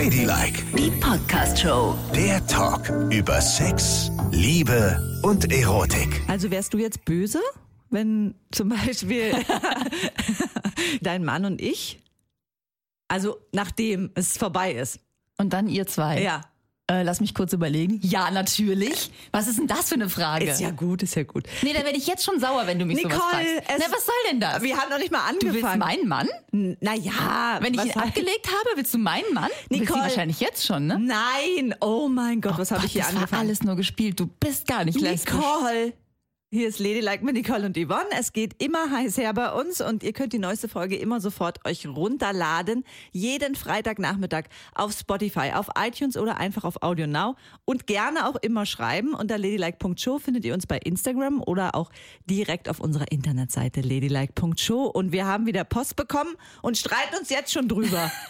Ladylike, Die Podcast-Show. der Talk über Sex, Liebe und Erotik. Also wärst du jetzt böse, wenn zum Beispiel dein Mann und ich, also nachdem es vorbei ist. Und dann ihr zwei. Ja. Äh, lass mich kurz überlegen. Ja, natürlich. Was ist denn das für eine Frage? Ist ja gut, ist ja gut. nee, da werde ich jetzt schon sauer, wenn du mich Nicole, sowas fragst. Na, was soll denn das? Wir haben noch nicht mal du willst angefangen. meinen Mann? naja, Wenn ich ihn abgelegt habe, willst du meinen Mann? Nicole. wahrscheinlich jetzt schon, ne? Nein, oh mein Gott, was habe ich hier das angefangen? war alles nur gespielt. Du bist gar nicht lesbisch. Nicole. Hier ist Ladylike mit Nicole und Yvonne. Es geht immer heiß her bei uns und ihr könnt die neueste Folge immer sofort euch runterladen. Jeden Freitagnachmittag auf Spotify, auf iTunes oder einfach auf Audio Now. Und gerne auch immer schreiben. Unter ladylike.show findet ihr uns bei Instagram oder auch direkt auf unserer Internetseite ladylike.show. Und wir haben wieder Post bekommen und streiten uns jetzt schon drüber.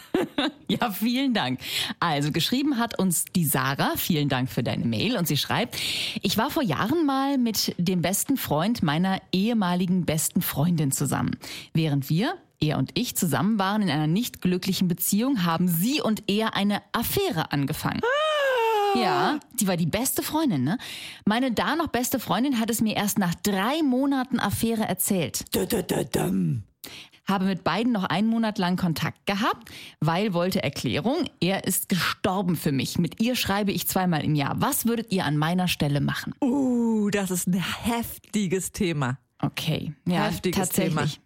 Ja, vielen Dank. Also geschrieben hat uns die Sarah. Vielen Dank für deine Mail. Und sie schreibt, ich war vor Jahren mal mit dem besten Freund meiner ehemaligen besten Freundin zusammen. Während wir, er und ich, zusammen waren in einer nicht glücklichen Beziehung, haben sie und er eine Affäre angefangen. Ja, die war die beste Freundin, ne? Meine da noch beste Freundin hat es mir erst nach drei Monaten Affäre erzählt Dö-dö-dö-düm. Habe mit beiden noch einen Monat lang Kontakt gehabt, weil wollte Erklärung, er ist gestorben für mich. Mit ihr schreibe ich zweimal im Jahr. Was würdet ihr an meiner Stelle machen? Uh, das ist ein heftiges Thema. Okay, ja, Heftiges tatsächlich.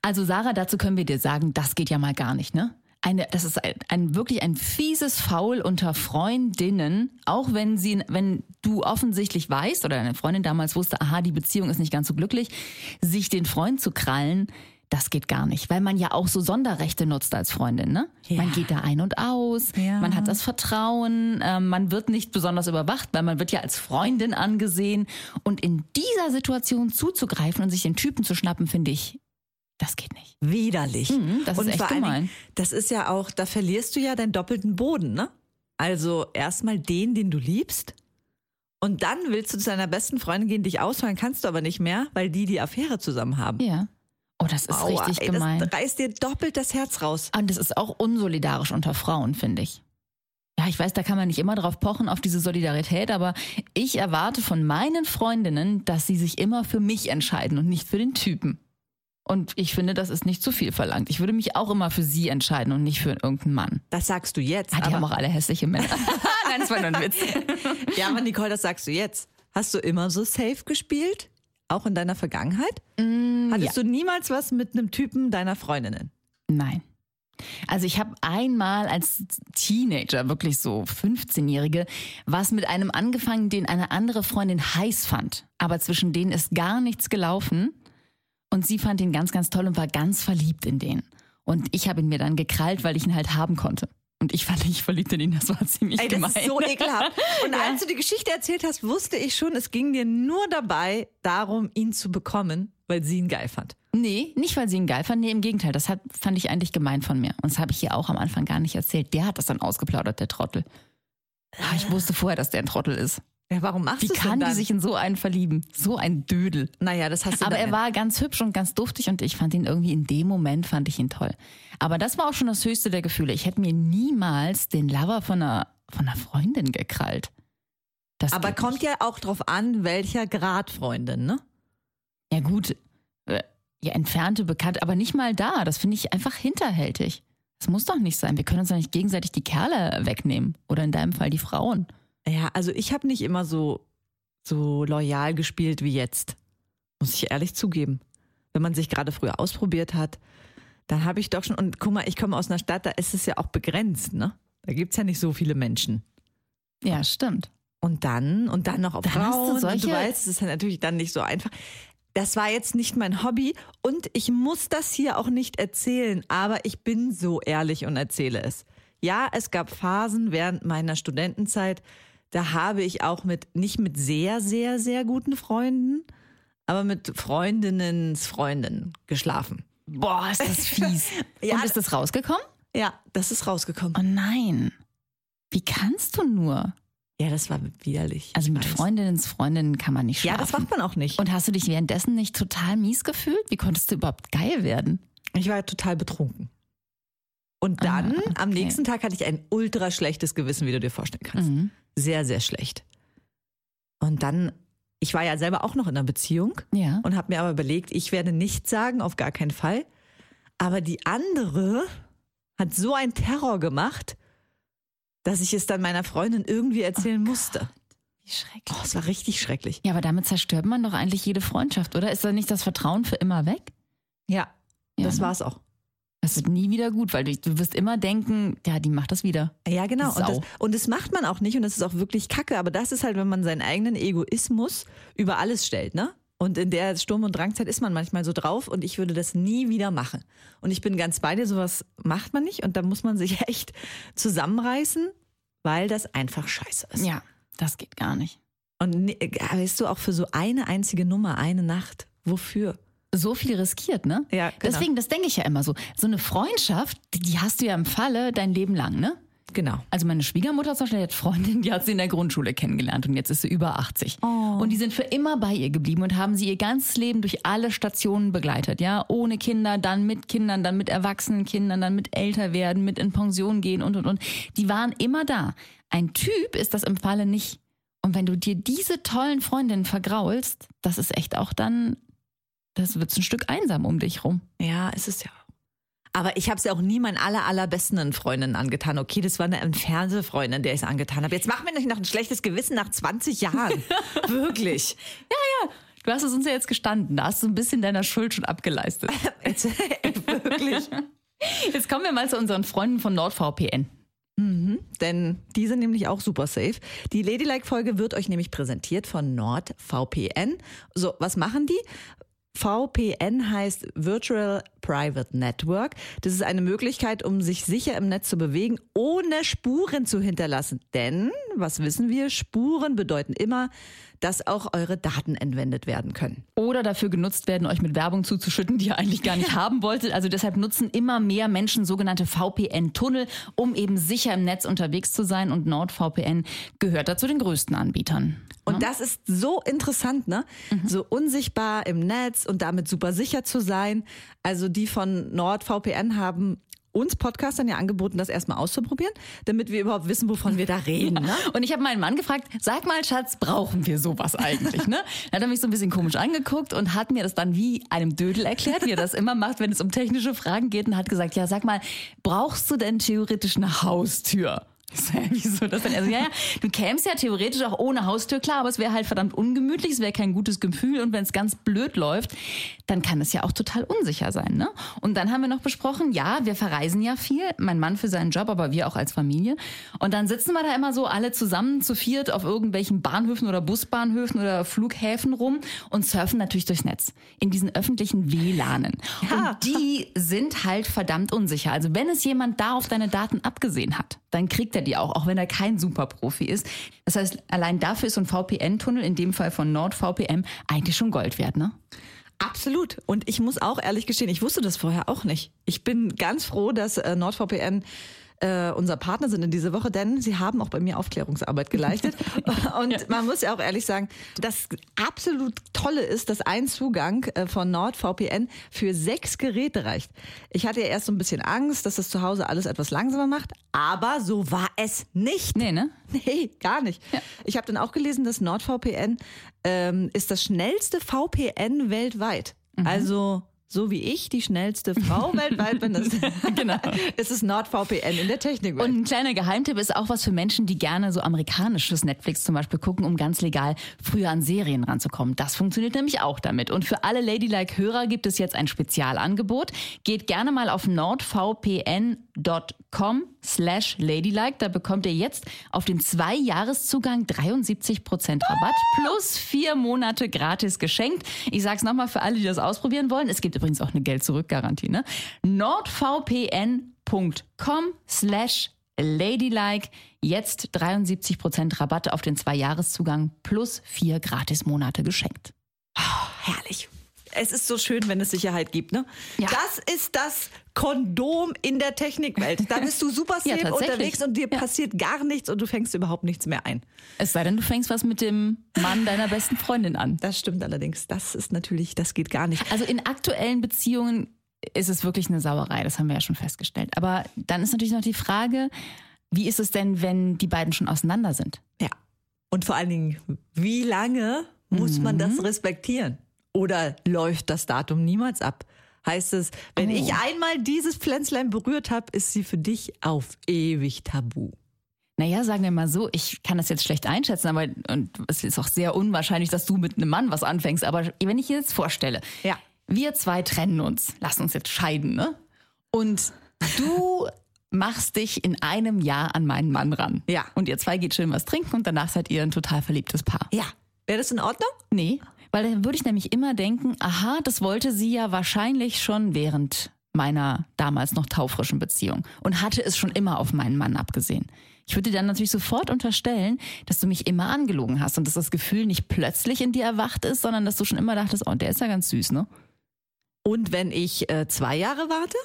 Also Sarah, dazu können wir dir sagen, das geht ja mal gar nicht, ne? Eine, das ist ein, ein wirklich ein fieses Faul unter Freundinnen, auch wenn sie, wenn du offensichtlich weißt oder deine Freundin damals wusste, aha, die Beziehung ist nicht ganz so glücklich, sich den Freund zu krallen, das geht gar nicht, weil man ja auch so Sonderrechte nutzt als Freundin, ne? Ja. Man geht da ein und aus, Ja. man hat das Vertrauen, ähm, man wird nicht besonders überwacht, weil man wird ja als Freundin angesehen und in dieser Situation zuzugreifen und sich den Typen zu schnappen, finde ich, das geht nicht. Widerlich. Mhm, das ist und echt vor allen gemein. Dingen, das ist ja auch, da verlierst du ja deinen doppelten Boden, ne? Also erstmal den, den du liebst. Und dann willst du zu deiner besten Freundin gehen, dich ausfallen kannst du aber nicht mehr, weil die die Affäre zusammen haben. Ja. Oh, das ist Aua, richtig ey, gemein. Das reißt dir doppelt das Herz raus. Und das ist auch unsolidarisch unter Frauen, finde ich. Ja, ich weiß, da kann man nicht immer drauf pochen, auf diese Solidarität, aber ich erwarte von meinen Freundinnen, dass sie sich immer für mich entscheiden und nicht für den Typen. Und ich finde, das ist nicht zu viel verlangt. Ich würde mich auch immer für sie entscheiden und nicht für irgendeinen Mann. Das sagst du jetzt. Ah, die haben aber, auch alle hässliche Männer. Nein, das war nur ein Witz. ja, aber Nicole, das sagst du jetzt. Hast du immer so safe gespielt? Auch in deiner Vergangenheit? Mm, Hattest du niemals was mit einem Typen deiner Freundinnen? Nein. Also ich habe einmal als Teenager, wirklich so 15-Jährige, was mit einem angefangen, den eine andere Freundin heiß fand. Aber zwischen denen ist gar nichts gelaufen. Und sie fand ihn ganz, ganz toll und war ganz verliebt in den. Und ich habe ihn mir dann gekrallt, weil ich ihn halt haben konnte. Und ich fand nicht verliebt in ihn, das war ziemlich Ey, das gemein. ist so ekelhaft. Und als du die Geschichte erzählt hast, wusste ich schon, es ging dir nur dabei darum, ihn zu bekommen, weil sie ihn geil fand. Nee, nicht weil sie ihn geil fand, nee, im Gegenteil. Das hat, fand ich eigentlich gemein von mir. Und das habe ich ihr auch am Anfang gar nicht erzählt. Der hat das dann ausgeplaudert, der Trottel. Ah, Ich wusste vorher, dass der ein Trottel ist. Ja, warum machst Wie du kann denn dann? die sich in so einen verlieben? So ein Dödel. Naja, das hast du Aber er war ganz hübsch und ganz duftig und ich fand ihn irgendwie in dem Moment fand ich ihn toll. Aber das war auch schon das höchste der Gefühle. Ich hätte mir niemals den Lover von einer, von einer Freundin gekrallt. Das Aber kommt nicht. ja auch drauf an, welcher Grad Freundin, ne? Ja gut, äh, ja entfernte bekannt, aber nicht mal da. Das finde ich einfach hinterhältig. Das muss doch nicht sein. Wir können uns doch nicht gegenseitig die Kerle wegnehmen. Oder in deinem Fall die Frauen. Ja, also ich habe nicht immer so, so loyal gespielt wie jetzt. Muss ich ehrlich zugeben. Wenn man sich gerade früher ausprobiert hat, dann habe ich doch schon, und guck mal, ich komme aus einer Stadt, da ist es ja auch begrenzt, ne? Da gibt's ja nicht so viele Menschen. Ja, stimmt. Und dann, und dann noch auf Dann hast du Frauen. und du weißt, es ist ja natürlich dann nicht so einfach. Das war jetzt nicht mein Hobby und ich muss das hier auch nicht erzählen, aber ich bin so ehrlich und erzähle es. Ja, es gab Phasen während meiner Studentenzeit, da habe ich auch mit, nicht mit sehr, sehr, sehr guten Freunden, aber mit Freundinnens Freundinnen geschlafen. Boah, ist das fies. Ja, und ist das rausgekommen? Ja, das ist rausgekommen. Oh nein. Wie kannst du nur? Ja, das war widerlich. Also mit. Freundinnens Freundinnen kann man nicht Ja, schlafen. das macht man auch nicht. Und hast du dich währenddessen nicht total mies gefühlt? Wie konntest du überhaupt geil werden? Ich war total betrunken. Und dann, Ah, am okay. nächsten Tag hatte ich ein ultra schlechtes Gewissen, wie du dir vorstellen kannst. Mhm. Sehr, sehr schlecht. Und dann, ich war ja selber auch noch in einer Beziehung Ja. und habe mir aber überlegt, ich werde nichts sagen, auf gar keinen Fall. Aber die andere hat so einen Terror gemacht, dass ich es dann meiner Freundin irgendwie erzählen musste. Wie schrecklich. Oh, es war richtig schrecklich. Ja, aber damit zerstört man doch eigentlich jede Freundschaft, oder? Ist da nicht das Vertrauen für immer weg? Ja, Ja, das ne? war's auch. Das wird nie wieder gut, weil du, du wirst immer denken, ja, die macht das wieder. Ja, genau. Und das, und das macht man auch nicht und das ist auch wirklich kacke. Aber das ist halt, wenn man seinen eigenen Egoismus über alles stellt, ne? Und in der Sturm- und Drangzeit ist man manchmal so drauf und ich würde das nie wieder machen. Und ich bin ganz bei dir, sowas macht man nicht und da muss man sich echt zusammenreißen, weil das einfach scheiße ist. Ja, das geht gar nicht. Und ne- weißt du, auch für so eine einzige Nummer, eine Nacht, wofür? So viel riskiert, ne? Ja, genau. Deswegen, das denke ich ja immer so. So eine Freundschaft, die, hast du ja im Falle dein Leben lang, ne? Genau. Also meine Schwiegermutter zum Beispiel hat Freundin, die hat sie in der Grundschule kennengelernt und jetzt ist sie über 80. Oh. Und die sind für immer bei ihr geblieben und haben sie ihr ganzes Leben durch alle Stationen begleitet, ja, ohne Kinder, dann mit Kindern, dann mit erwachsenen Kindern, dann mit älter werden, mit in Pension gehen und und und. Die waren immer da. Ein Typ ist das im Falle nicht. Und wenn du dir diese tollen Freundinnen vergraulst, das ist echt auch dann, das wird ein Stück einsam um dich rum. Ja, es ist ja. Aber ich habe es ja auch nie meinen aller, allerbesten Freundinnen angetan. Okay, das war eine entfernte Freundin, der ich es angetan habe. Jetzt mach mir nicht noch ein schlechtes Gewissen nach 20 Jahren. Wirklich. Du hast es uns ja jetzt gestanden, da hast du ein bisschen deiner Schuld schon abgeleistet. Jetzt, wirklich. Jetzt kommen wir mal zu unseren Freunden von NordVPN. Denn die sind nämlich auch super safe. Die Ladylike-Folge wird euch nämlich präsentiert von NordVPN. So, was machen die? VPN heißt Virtual Private Network. Das ist eine Möglichkeit, um sich sicher im Netz zu bewegen, ohne Spuren zu hinterlassen. Denn, was wissen wir, Spuren bedeuten immer, dass auch eure Daten entwendet werden können. Oder dafür genutzt werden, euch mit Werbung zuzuschütten, die ihr eigentlich gar nicht haben wolltet. Also deshalb nutzen immer mehr Menschen sogenannte VPN-Tunnel, um eben sicher im Netz unterwegs zu sein. Und NordVPN gehört dazu den größten Anbietern. Und das ist so interessant, ne? So unsichtbar im Netz und damit super sicher zu sein. Also die von NordVPN haben uns Podcastern ja angeboten, das erstmal auszuprobieren, damit wir überhaupt wissen, wovon wir da reden. Ne? Und ich habe meinen Mann gefragt, sag mal, Schatz, brauchen wir sowas eigentlich? Ne? Dann hat er mich so ein bisschen komisch angeguckt und hat mir das dann wie einem Dödel erklärt, wie er das immer macht, wenn es um technische Fragen geht und hat gesagt, ja, sag mal, brauchst du denn theoretisch eine Haustür? Wieso das denn? Also, ja, ja, du kämst ja theoretisch auch ohne Haustür klar, aber es wäre halt verdammt ungemütlich, es wäre kein gutes Gefühl und wenn es ganz blöd läuft, dann kann es ja auch total unsicher sein, ne? Und dann haben wir noch besprochen, ja, wir verreisen ja viel, mein Mann für seinen Job, aber wir auch als Familie. Und dann sitzen wir da immer so alle zusammen zu viert auf irgendwelchen Bahnhöfen oder Busbahnhöfen oder Flughäfen rum und surfen natürlich durchs Netz in diesen öffentlichen WLANen. Ja. Und die sind halt verdammt unsicher. Also wenn es jemand da auf deine Daten abgesehen hat, dann kriegt er die auch, auch wenn er kein Superprofi ist. Das heißt, allein dafür ist so ein VPN-Tunnel, in dem Fall von NordVPN, eigentlich schon Gold wert, ne? Absolut. Und ich muss auch ehrlich gestehen, ich wusste das vorher auch nicht. Ich bin ganz froh, dass äh, NordVPN äh, unser Partner sind in dieser Woche, denn sie haben auch bei mir Aufklärungsarbeit geleistet. Und man muss ja auch ehrlich sagen, das absolut Tolle ist, dass ein Zugang äh, von NordVPN für sechs Geräte reicht. Ich hatte ja erst so ein bisschen Angst, dass das zu Hause alles etwas langsamer macht, aber so war es nicht. Nee, ne? Nee, gar nicht. Ich habe dann auch gelesen, dass NordVPN ähm, ist das schnellste VPN weltweit. Also so wie ich die schnellste Frau weltweit bin, das Genau. ist es NordVPN in der Technikwelt. Und ein kleiner Geheimtipp ist auch was für Menschen, die gerne so amerikanisches Netflix zum Beispiel gucken, um ganz legal früher an Serien ranzukommen. Das funktioniert nämlich auch damit. Und für alle Ladylike-Hörer gibt es jetzt ein Spezialangebot. Geht gerne mal auf nordvpn.com slash ladylike. Da bekommt ihr jetzt auf den Zwei-Jahres-Zugang 73% Rabatt plus vier Monate gratis geschenkt. Ich sag's nochmal für alle, die das ausprobieren wollen. Es gibt übrigens auch eine Geld-Zurück-Garantie. Ne? nordvpn.com slash ladylike. Jetzt 73% Rabatt auf den Zwei-Jahres-Zugang plus vier Gratis-Monate geschenkt. Herrlich. Es ist so schön, wenn es Sicherheit gibt, ne? Ja. Das ist das Kondom in der Technikwelt. Da bist du super Ja, safe tatsächlich. unterwegs und dir Ja. passiert gar nichts und du fängst überhaupt nichts mehr ein. Es sei denn, du fängst was mit dem Mann deiner besten Freundin an. Das stimmt allerdings. Das ist natürlich, das geht gar nicht. Also in aktuellen Beziehungen ist es wirklich eine Sauerei. Das haben wir ja schon festgestellt. Aber dann ist natürlich noch die Frage, wie ist es denn, wenn die beiden schon auseinander sind? Ja. Und vor allen Dingen, wie lange muss man das respektieren? Oder läuft das Datum niemals ab? Heißt es, wenn Oh. ich einmal dieses Pflänzlein berührt habe, ist sie für dich auf ewig tabu. Naja, sagen wir mal so, ich kann das jetzt schlecht einschätzen, aber und es ist auch sehr unwahrscheinlich, dass du mit einem Mann was anfängst. Aber wenn ich mir jetzt vorstelle, Ja. wir zwei trennen uns, lassen uns jetzt scheiden, ne? Und du machst dich in einem Jahr an meinen Mann ran. Ja. Und ihr zwei geht schön was trinken und danach seid ihr ein total verliebtes Paar. Ja. Wäre das in Ordnung? Nee, weil dann würde ich nämlich immer denken, aha, das wollte sie ja wahrscheinlich schon während meiner damals noch taufrischen Beziehung und hatte es schon immer auf meinen Mann abgesehen. Ich würde dir dann natürlich sofort unterstellen, dass du mich immer angelogen hast und dass das Gefühl nicht plötzlich in dir erwacht ist, sondern dass du schon immer dachtest, oh, der ist ja ganz süß, ne? Und wenn ich äh, zwei Jahre warte?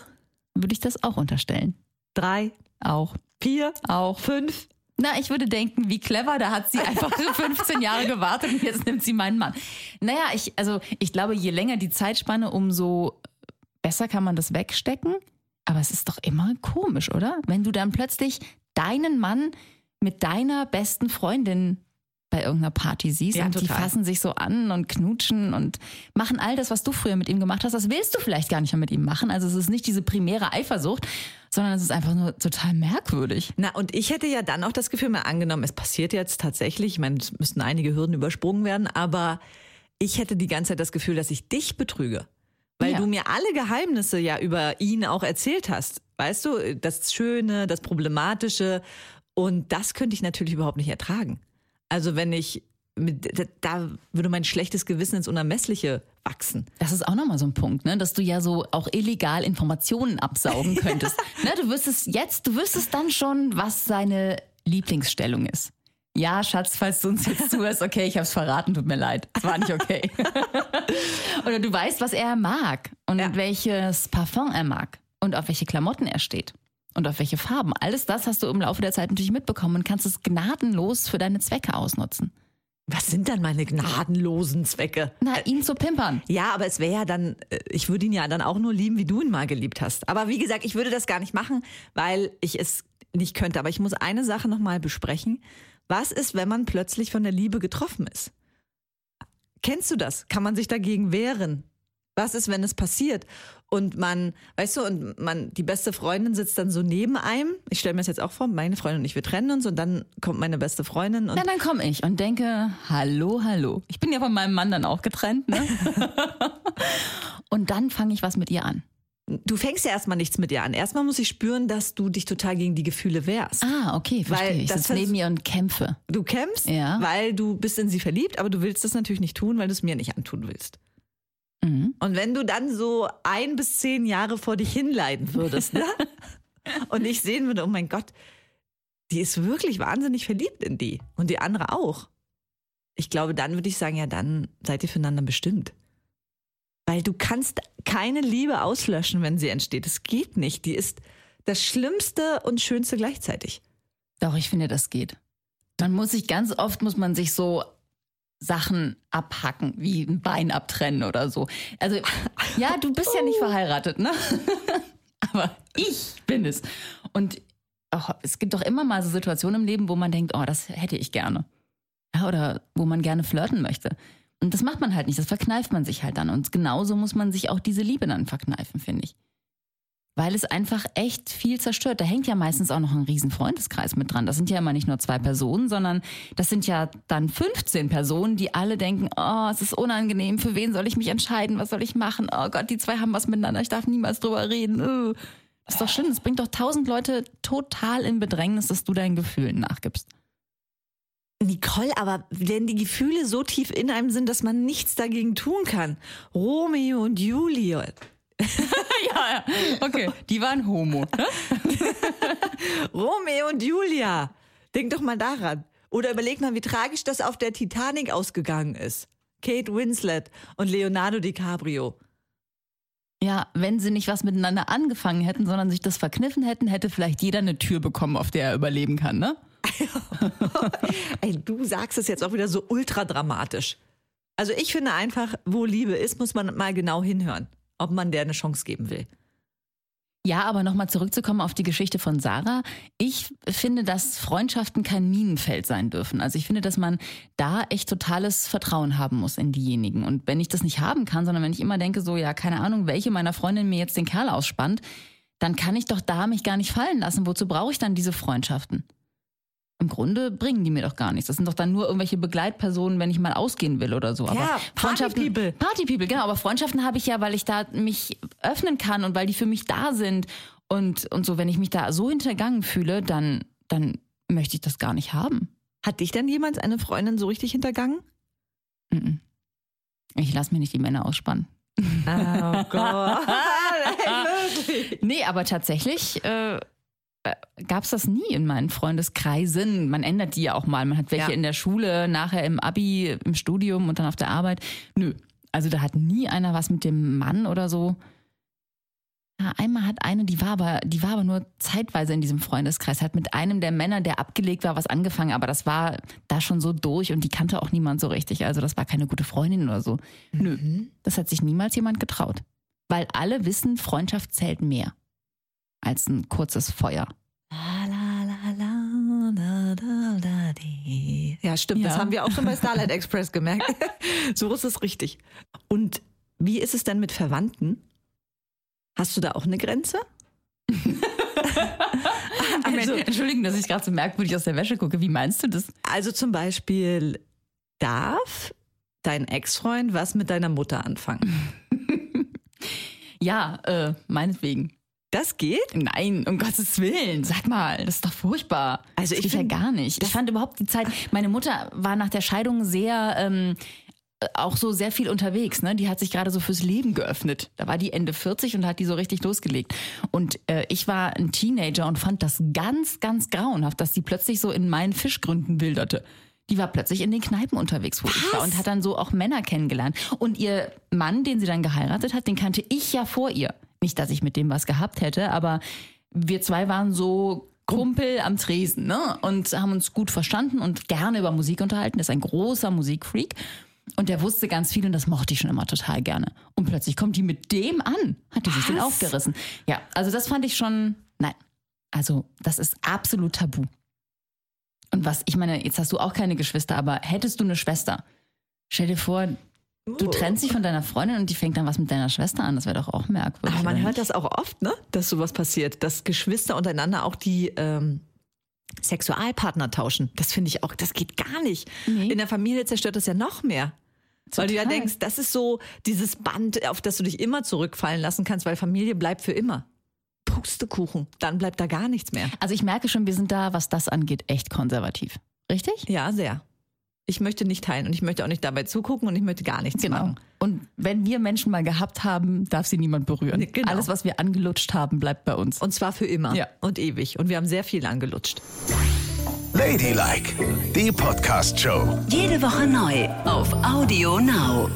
Würde ich das auch unterstellen. Drei, Auch. vier, Auch. fünf? Na, ich würde denken, wie clever, da hat sie einfach 15 Jahre gewartet und jetzt nimmt sie meinen Mann. Naja, ich, also ich glaube, je länger die Zeitspanne, umso besser kann man das wegstecken. Aber es ist doch immer komisch, oder? Wenn du dann plötzlich deinen Mann mit deiner besten Freundin bei irgendeiner Party siehst Ja, und die total. fassen sich so an und knutschen und machen all das, was du früher mit ihm gemacht hast, das willst du vielleicht gar nicht mehr mit ihm machen. Also es ist nicht diese primäre Eifersucht, sondern es ist einfach nur total merkwürdig. Na, und ich hätte ja dann auch das Gefühl, mal angenommen, es passiert jetzt tatsächlich, ich meine, es müssten einige Hürden übersprungen werden, aber ich hätte die ganze Zeit das Gefühl, dass ich dich betrüge. Weil Ja. du mir alle Geheimnisse ja über ihn auch erzählt hast. Weißt du, das Schöne, das Problematische. Und das könnte ich natürlich überhaupt nicht ertragen. Also wenn ich, da- würde mein schlechtes Gewissen ins Unermessliche wachsen. Das ist auch nochmal so ein Punkt, ne? dass du ja so auch illegal Informationen absaugen könntest. ne? Du wüsstest jetzt, du wüsstest dann schon, was seine Lieblingsstellung ist. Ja, Schatz, falls du uns jetzt zuhörst, okay, ich hab's verraten, tut mir leid. Es war nicht okay. Oder du weißt, was er mag und Ja. welches Parfum er mag und auf welche Klamotten er steht und auf welche Farben. Alles das hast du im Laufe der Zeit natürlich mitbekommen und kannst es gnadenlos für deine Zwecke ausnutzen. Was sind dann meine gnadenlosen Zwecke? Na, ihn zu pimpern. Ja, aber es wäre ja dann, äh, ich würde ihn ja dann auch nur lieben, wie du ihn mal geliebt hast. Aber wie gesagt, ich würde das gar nicht machen, weil ich es nicht könnte. Aber ich muss eine Sache nochmal besprechen. Was ist, wenn man plötzlich von der Liebe getroffen ist? Kennst du das? Kann man sich dagegen wehren? Was ist, wenn es passiert? Und man, weißt du, und man, die beste Freundin sitzt dann so neben einem. Ich stelle mir das jetzt auch vor, meine Freundin und ich, wir trennen uns und dann kommt meine beste Freundin und Na, dann komme ich und denke, hallo, hallo. Ich bin ja von meinem Mann dann auch getrennt, ne? und dann fange ich was mit ihr an. du fängst ja erstmal nichts mit ihr an. Erstmal muss ich spüren, dass du dich total gegen die Gefühle wehrst. Ah, okay, verstehe. Weil ich das sitze neben ihr und kämpfe. Du kämpfst, Ja. weil du bist in sie verliebt, aber du willst das natürlich nicht tun, weil du es mir nicht antun willst. Mhm. Und wenn du dann so ein bis zehn Jahre vor dich hinleiden würdest, ne? Und ich sehen würde, oh mein Gott, die ist wirklich wahnsinnig verliebt in die. Und die andere auch. Ich glaube, dann würde ich sagen, ja, dann seid ihr füreinander bestimmt. Weil du kannst keine Liebe auslöschen, wenn sie entsteht. Das geht nicht. Die ist das Schlimmste und Schönste gleichzeitig. Doch, ich finde, das geht. Man muss sich ganz oft, muss man sich so Sachen abhacken, wie ein Bein abtrennen oder so. Also, ja, du bist ja nicht verheiratet, ne? Aber ich bin es. Und auch, es gibt doch immer mal so Situationen im Leben, wo man denkt, oh, das hätte ich gerne. Ja, oder wo man gerne flirten möchte. Und das macht man halt nicht, das verkneift man sich halt dann. Und genauso muss man sich auch diese Liebe dann verkneifen, finde ich. Weil es einfach echt viel zerstört. Da hängt ja meistens auch noch ein riesen Freundeskreis mit dran. Das sind ja immer nicht nur zwei Personen, sondern das sind ja dann 15 Personen, die alle denken, oh, es ist unangenehm, für wen soll ich mich entscheiden, was soll ich machen? Oh Gott, die zwei haben was miteinander, ich darf niemals drüber reden. Uh. Das ist doch schlimm, das bringt doch tausend Leute total in Bedrängnis, dass du deinen Gefühlen nachgibst. Nicole, aber wenn die Gefühle so tief in einem sind, dass man nichts dagegen tun kann. Romeo und Juliet. ja, ja, okay, die waren homo. Ne? Romeo und Julia. Denk doch mal daran. Oder überleg mal, wie tragisch das auf der Titanic ausgegangen ist. Kate Winslet und Leonardo DiCaprio. Ja, wenn sie nicht was miteinander angefangen hätten, sondern sich das verkniffen hätten, hätte vielleicht jeder eine Tür bekommen, auf der er überleben kann, ne? Ey, du sagst es jetzt auch wieder so ultra dramatisch. Also ich finde einfach, wo Liebe ist, muss man mal genau hinhören. Ob man der eine Chance geben will. Ja, aber nochmal zurückzukommen auf die Geschichte von Sarah. Ich finde, dass Freundschaften kein Minenfeld sein dürfen. Also ich finde, dass man da echt totales Vertrauen haben muss in diejenigen. Und wenn ich das nicht haben kann, sondern wenn ich immer denke, so, ja, keine Ahnung, welche meiner Freundinnen mir jetzt den Kerl ausspannt, dann kann ich doch da mich gar nicht fallen lassen. Wozu brauche ich dann diese Freundschaften? Im Grunde bringen die mir doch gar nichts. Das sind doch dann nur irgendwelche Begleitpersonen, wenn ich mal ausgehen will oder so. Aber Ja, Freundschaften, Party-People. Party-People, genau. Aber Freundschaften habe ich ja, weil ich da mich öffnen kann und weil die für mich da sind. Und, und so, wenn ich mich da so hintergangen fühle, dann, dann möchte ich das gar nicht haben. Hat dich denn jemals eine Freundin so richtig hintergangen? Ich lasse mir nicht die Männer ausspannen. Oh Gott. Wirklich? Nee, aber tatsächlich äh, gab es das nie in meinen Freundeskreisen. Man ändert die ja auch mal. Man hat welche Ja. in der Schule, nachher im Abi, im Studium und dann auf der Arbeit. Nö. Also da hat nie einer was mit dem Mann oder so. Ja, einmal hat eine, die war aber, die war aber nur zeitweise in diesem Freundeskreis, hat mit einem der Männer, der abgelegt war, was angefangen, aber das war da schon so durch und die kannte auch niemand so richtig. Also das war keine gute Freundin oder so. Nö. Das hat sich niemals jemand getraut. Weil alle wissen, Freundschaft zählt mehr als ein kurzes Feuer. Ja, stimmt. Das Ja. haben wir auch schon bei Starlight Express gemerkt. so ist es richtig. Und wie ist es denn mit Verwandten? Hast du da auch eine Grenze? also, Entschuldigen, dass ich gerade so merkwürdig aus der Wäsche gucke. Wie meinst du das? also zum Beispiel, darf dein Ex-Freund was mit deiner Mutter anfangen? Ja, äh, meinetwegen. Das geht? Nein, um Gottes Willen. Sag mal, das ist doch furchtbar. Also das ich geht ja gar nicht. Ich fand überhaupt die Zeit. Meine Mutter war nach der Scheidung sehr. Ähm, äh, auch so sehr viel unterwegs, ne? Die hat sich gerade so fürs Leben geöffnet. Da war die Ende 40 und hat die so richtig losgelegt. Und äh, ich war ein Teenager und fand das ganz, ganz grauenhaft, dass die plötzlich so in meinen Fischgründen wilderte. Die war plötzlich in den Kneipen unterwegs, wo ich war und hat dann so auch Männer kennengelernt. Und ihr Mann, den sie dann geheiratet hat, den kannte ich ja vor ihr. Nicht, dass ich mit dem was gehabt hätte, aber wir zwei waren so Kumpel am Tresen, ne? Und haben uns gut verstanden und gerne über Musik unterhalten. Das ist ein großer Musikfreak. Und der wusste ganz viel und das mochte ich schon immer total gerne. Und plötzlich kommt die mit dem an. Hat die sich den Was? aufgerissen. Ja, also das fand ich schon, nein. Also, das ist absolut tabu. Und was, ich meine, jetzt hast du auch keine Geschwister, aber hättest du eine Schwester? Stell dir vor, du trennst dich von deiner Freundin und die fängt dann was mit deiner Schwester an. Das wäre doch auch merkwürdig. Aber man hört das auch oft, ne? Dass sowas passiert, dass Geschwister untereinander auch die ähm, Sexualpartner tauschen. Das finde ich auch, das geht gar nicht. Nee. In der Familie zerstört das ja noch mehr. Weil du ja Total. denkst, das ist so dieses Band, auf das du dich immer zurückfallen lassen kannst, weil Familie bleibt für immer. Pustekuchen, dann bleibt da gar nichts mehr. Also ich merke schon, wir sind da, was das angeht, echt konservativ. Richtig? Ja, sehr. Ich möchte nicht teilen und ich möchte auch nicht dabei zugucken und ich möchte gar nichts Genau. machen. Und wenn wir Menschen mal gehabt haben, darf sie niemand berühren. Genau. Alles, was wir angelutscht haben, bleibt bei uns. Und zwar für immer Ja. und ewig. Und wir haben sehr viel angelutscht. Ladylike, die Podcast-Show. Jede Woche neu auf Audio Now.